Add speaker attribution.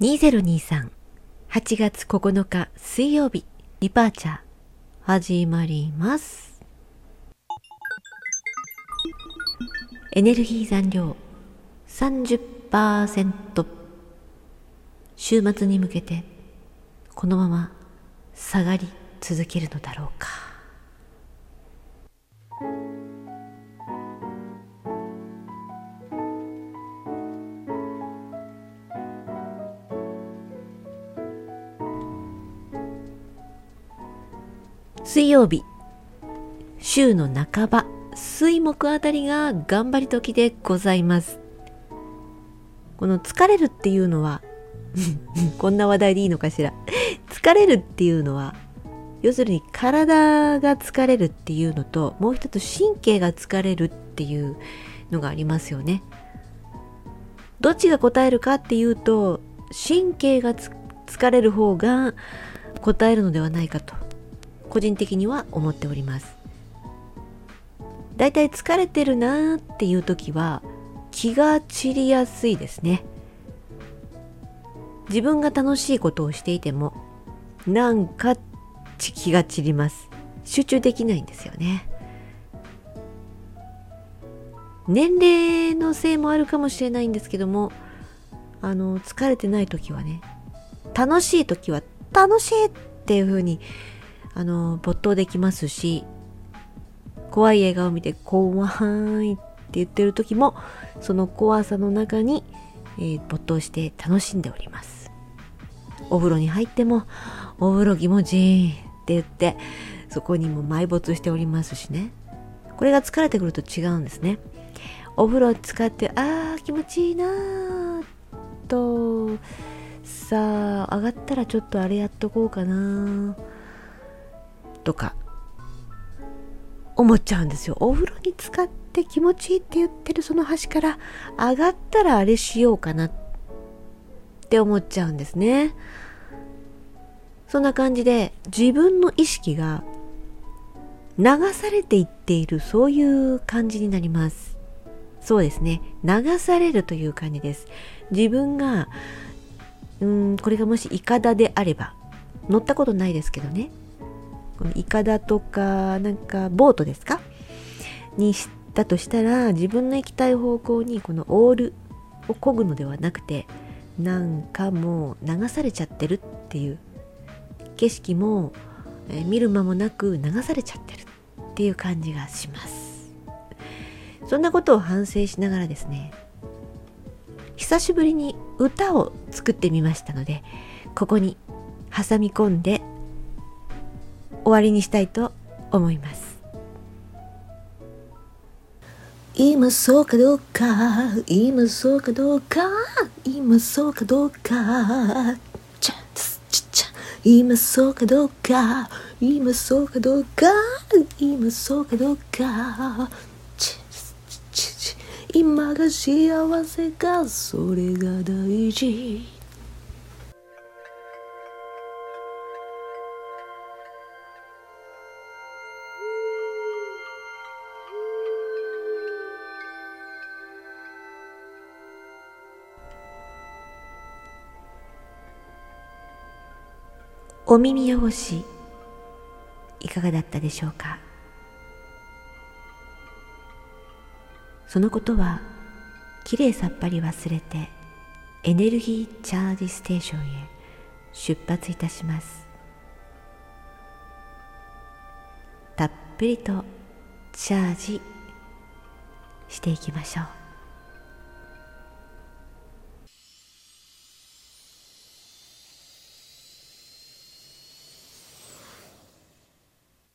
Speaker 1: 2023 8月9日水曜日。リパーチャー。始まります。エネルギー残量。30%週末に向けてこのまま下がり続けるのだろうか。水曜日。週の半ば水木あたりが頑張り時でございます。この疲れるっていうのは こんな話題でいいのかしら。疲れるっていうのは要するに体が疲れるっていうのともう一つ神経が疲れるっていうのがありますよね。どっちが答えるかっていうと神経が疲れる方が答えるのではないかと。個人的には思っております。だいたい疲れてるなーっていう時は気が散りやすいですね。自分が楽しいことをしていてもなんか気が散ります。集中できないんですよね。年齢のせいもあるかもしれないんですけどもあの疲れてない時はね楽しい時は楽しいっていう風にあの没頭できますし怖い映画を見て怖いって言ってる時もその怖さの中に、えー、没頭して楽しんでおります。お風呂に入ってもお風呂気持ちいいって言ってそこにも埋没しておりますしね。これが疲れてくると違うんですね。お風呂使ってあー気持ちいいなーとさあ上がったらちょっとあれやっとこうかなとか思っちゃうんですよ。お風呂に使って気持ちいいって言ってるその端から上がったらあれしようかなって思っちゃうんですね。そんな感じで自分の意識が流されていっているそういう感じになります。そうですね。流されるという感じです。自分がうんこれがもしイカダであれば乗ったことないですけどね。このイカダとかなんかボートですか？にしたとしたら自分の行きたい方向にこのオールを漕ぐのではなくてなんかもう流されちゃってるっていう景色も、え、見る間もなく流されちゃってるっていう感じがします。そんなことを反省しながらですね久しぶりに歌を作ってみましたのでここに挟み込んで終わりにしたいと思います。今そうかどうか今そうかどうか今そうかどうか。今そうかどうか今そうかどうか今そうかどうか。今が幸せかそれが大事。お耳汚しいかがだったでしょうか？そのことはきれいさっぱり忘れてエネルギーチャージステーションへ出発いたします。たっぷりとチャージしていきましょう。